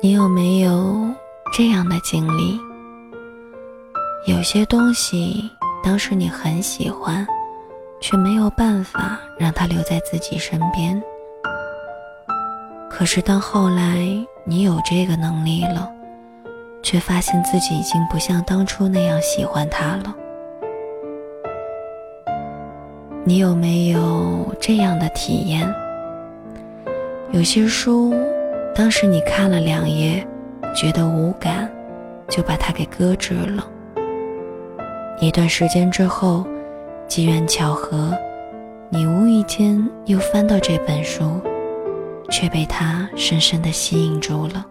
你有没有这样的经历？有些东西当时你很喜欢，却没有办法让它留在自己身边。可是当后来你有这个能力了，却发现自己已经不像当初那样喜欢它了。你有没有这样的体验？有些书，当时你看了两页，觉得无感，就把它给搁置了。一段时间之后，机缘巧合，你无意间又翻到这本书，却被它深深的吸引住了。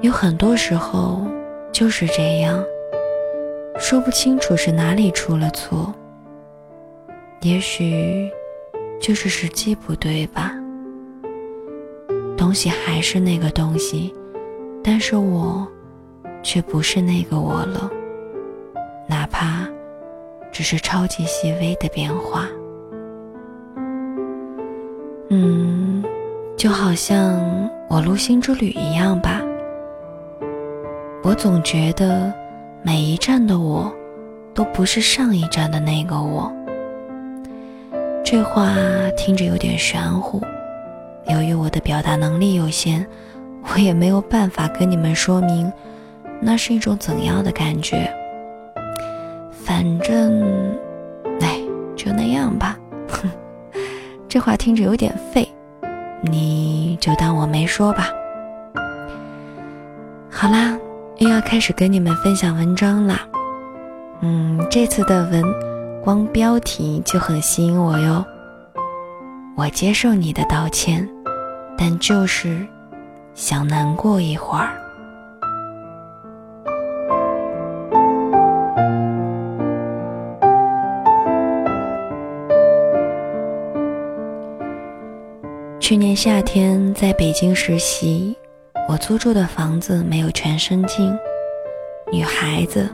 有很多时候就是这样，说不清楚是哪里出了错。也许就是时机不对吧。东西还是那个东西，但是我却不是那个我了。哪怕只是超级细微的变化。嗯，就好像我录星之旅一样吧。我总觉得每一站的我，都不是上一站的那个我。这话听着有点玄乎，由于我的表达能力有限，我也没有办法跟你们说明那是一种怎样的感觉。反正，哎，就那样吧。哼，这话听着有点废，你就当我没说吧。好啦，又要开始跟你们分享文章啦。嗯，这次的文。光标题就很吸引我哟。我接受你的道歉，但就是想难过一会儿。去年夏天在北京实习，我租住的房子没有全身镜，女孩子，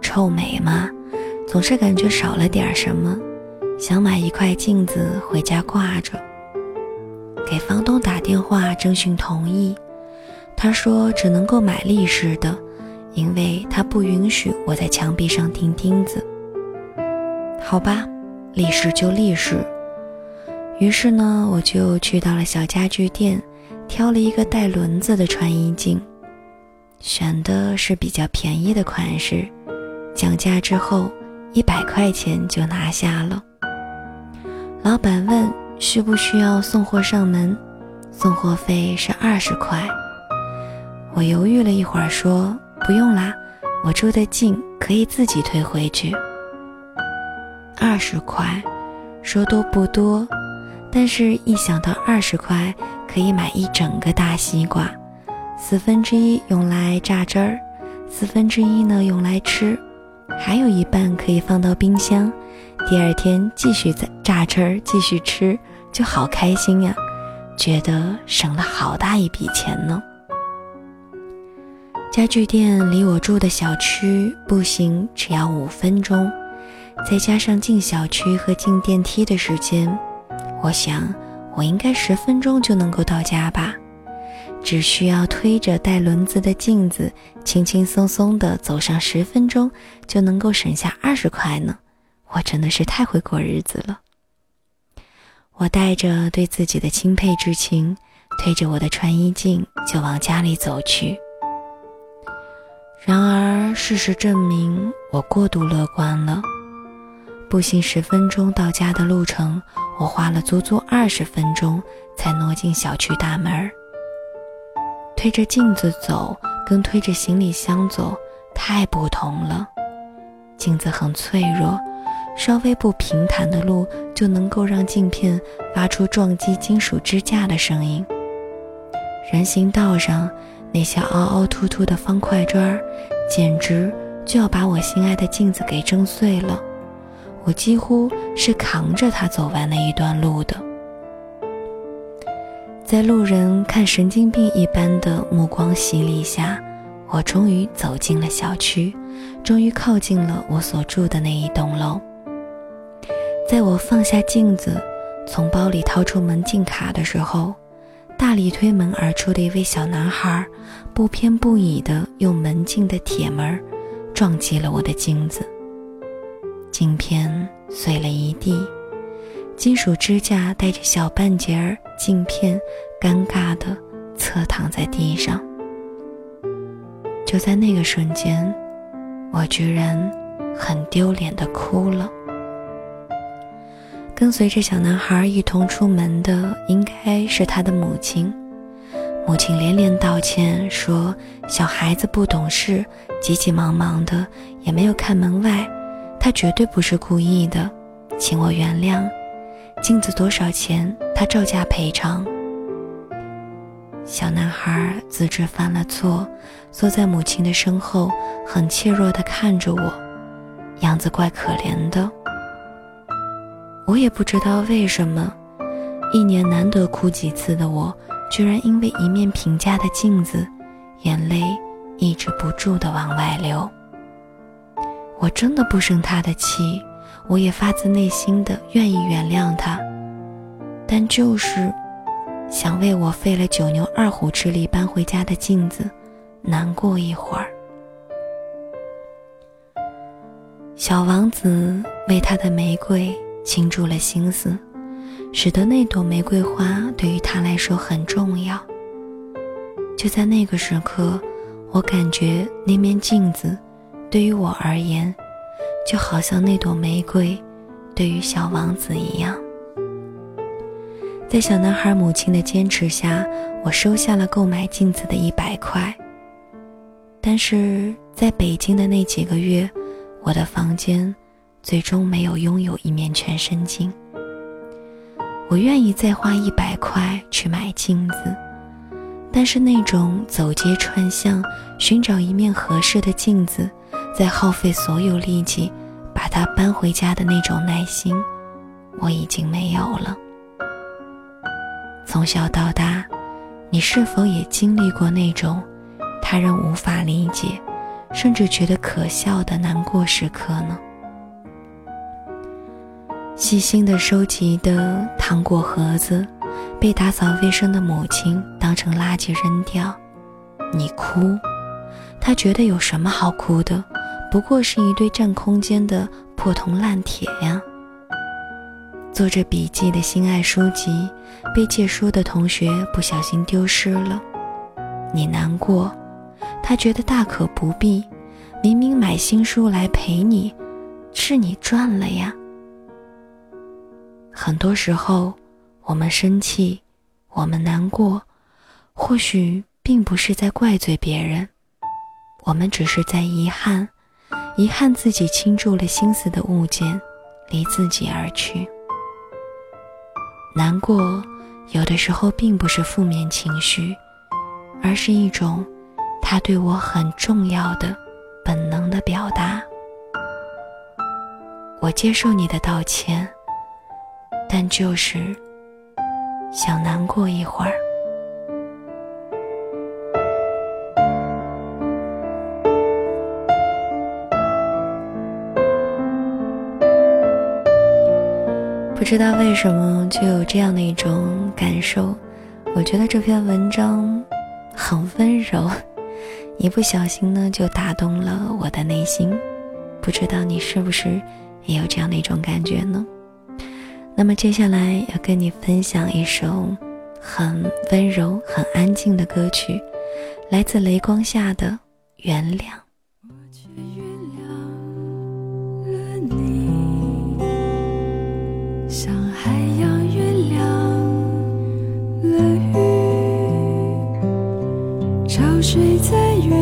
臭美嘛？总是感觉少了点什么，想买一块镜子回家挂着。给房东打电话征询同意，他说只能够买立式的，因为他不允许我在墙壁上钉钉子。好吧，立式就立式。于是呢，我就去到了小家具店，挑了一个带轮子的穿衣镜，选的是比较便宜的款式，降价之后。一百块钱就拿下了。老板问需不需要送货上门，送货费是二十块。我犹豫了一会儿，说不用啦，我住的近，可以自己推回去。二十块，说多不多，但是一想到二十块可以买一整个大西瓜，四分之一用来榨汁儿，四分之一呢用来吃。还有一半可以放到冰箱，第二天继续榨榨汁儿，继续吃，就好开心呀！觉得省了好大一笔钱呢。家具店离我住的小区步行只要五分钟，再加上进小区和进电梯的时间，我想我应该十分钟就能够到家吧。只需要推着带轮子的镜子，轻轻松松地走上十分钟，就能够省下二十块呢。我真的是太会过日子了。我带着对自己的钦佩之情，推着我的穿衣镜就往家里走去。然而事实证明，我过度乐观了。步行十分钟到家的路程，我花了足足二十分钟才挪进小区大门。推着镜子走，跟推着行李箱走太不同了。镜子很脆弱，稍微不平坦的路就能够让镜片发出撞击金属支架的声音。人行道上那些凹凹凸凸的方块砖儿，简直就要把我心爱的镜子给震碎了。我几乎是扛着它走完那一段路的。在路人看神经病一般的目光洗礼下，我终于走进了小区，终于靠近了我所住的那一栋楼。在我放下镜子，从包里掏出门禁卡的时候，大力推门而出的一位小男孩，不偏不倚地用门禁的铁门撞击了我的镜子，镜片碎了一地，金属支架带着小半截儿镜片，尴尬地侧躺在地上。就在那个瞬间，我居然很丢脸地哭了。跟随着小男孩一同出门的应该是他的母亲。母亲连连道歉，说小孩子不懂事，急急忙忙的，也没有看门外，他绝对不是故意的，请我原谅。镜子多少钱？他照价赔偿。小男孩自知犯了错，坐在母亲的身后，很怯弱地看着我，样子怪可怜的。我也不知道为什么，一年难得哭几次的我，居然因为一面平价的镜子，眼泪抑制不住的往外流。我真的不生他的气，我也发自内心的愿意原谅他，但就是想为我费了九牛二虎之力搬回家的镜子难过一会儿。小王子为他的玫瑰。倾注了心思，使得那朵玫瑰花对于他来说很重要。就在那个时刻，我感觉那面镜子，对于我而言，就好像那朵玫瑰，对于小王子一样。在小男孩母亲的坚持下，我收下了购买镜子的一百块。但是在北京的那几个月，我的房间。最终没有拥有一面全身镜。我愿意再花一百块去买镜子，但是那种走街串巷寻找一面合适的镜子，再耗费所有力气把它搬回家的那种耐心，我已经没有了。从小到大，你是否也经历过那种他人无法理解，甚至觉得可笑的难过时刻呢？细心的收集的糖果盒子，被打扫卫生的母亲当成垃圾扔掉，你哭，他觉得有什么好哭的？不过是一堆占空间的破铜烂铁呀。做着笔记的心爱书籍，被借书的同学不小心丢失了，你难过，他觉得大可不必，明明买新书来陪你，是你赚了呀。很多时候，我们生气，我们难过，或许并不是在怪罪别人，我们只是在遗憾，遗憾自己倾注了心思的物件离自己而去。难过，有的时候并不是负面情绪，而是一种他对我很重要的本能的表达。我接受你的道歉。但就是想难过一会儿。不知道为什么就有这样的一种感受，我觉得这篇文章很温柔，一不小心呢就打动了我的内心。不知道你是不是也有这样的一种感觉呢？那么接下来要跟你分享一首很温柔、很安静的歌曲，来自雷光下的《原谅》。我却原谅了你，像海洋原谅了雨，潮水在月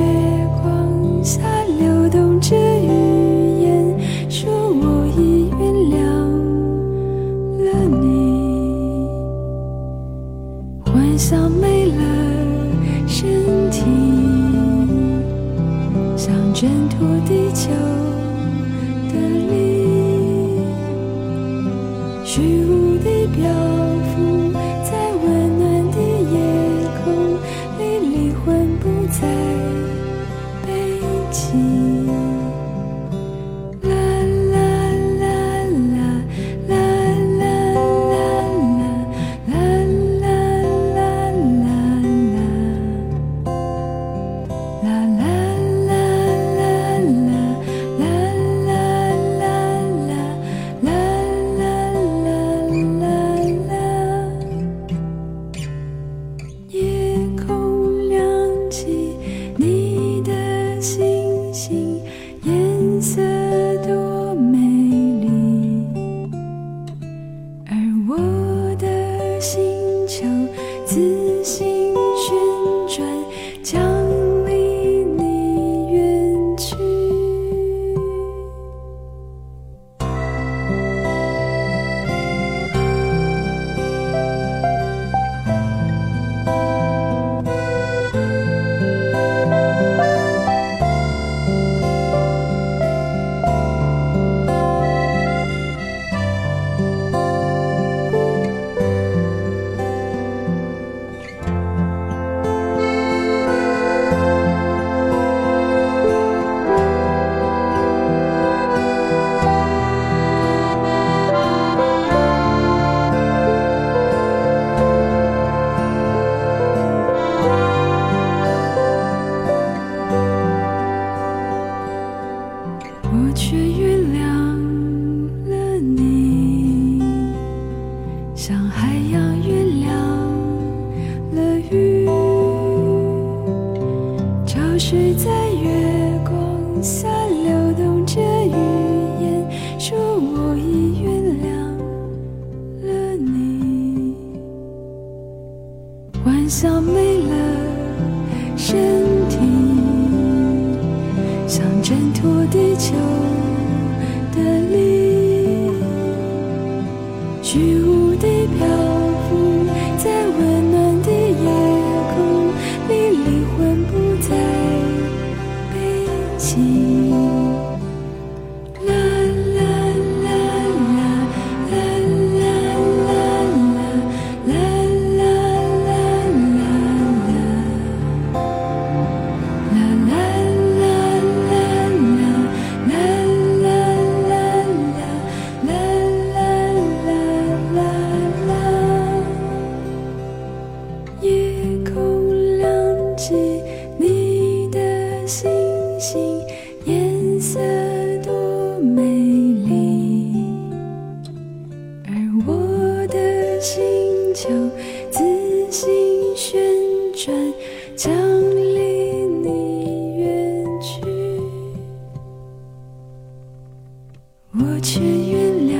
地球的力，虚无的表。星球。像没了身体，像挣脱地球。星星，颜色多美丽，而我的星球自行旋转，将离你远去。我却原谅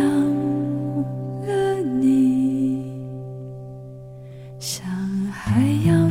了你，像海洋。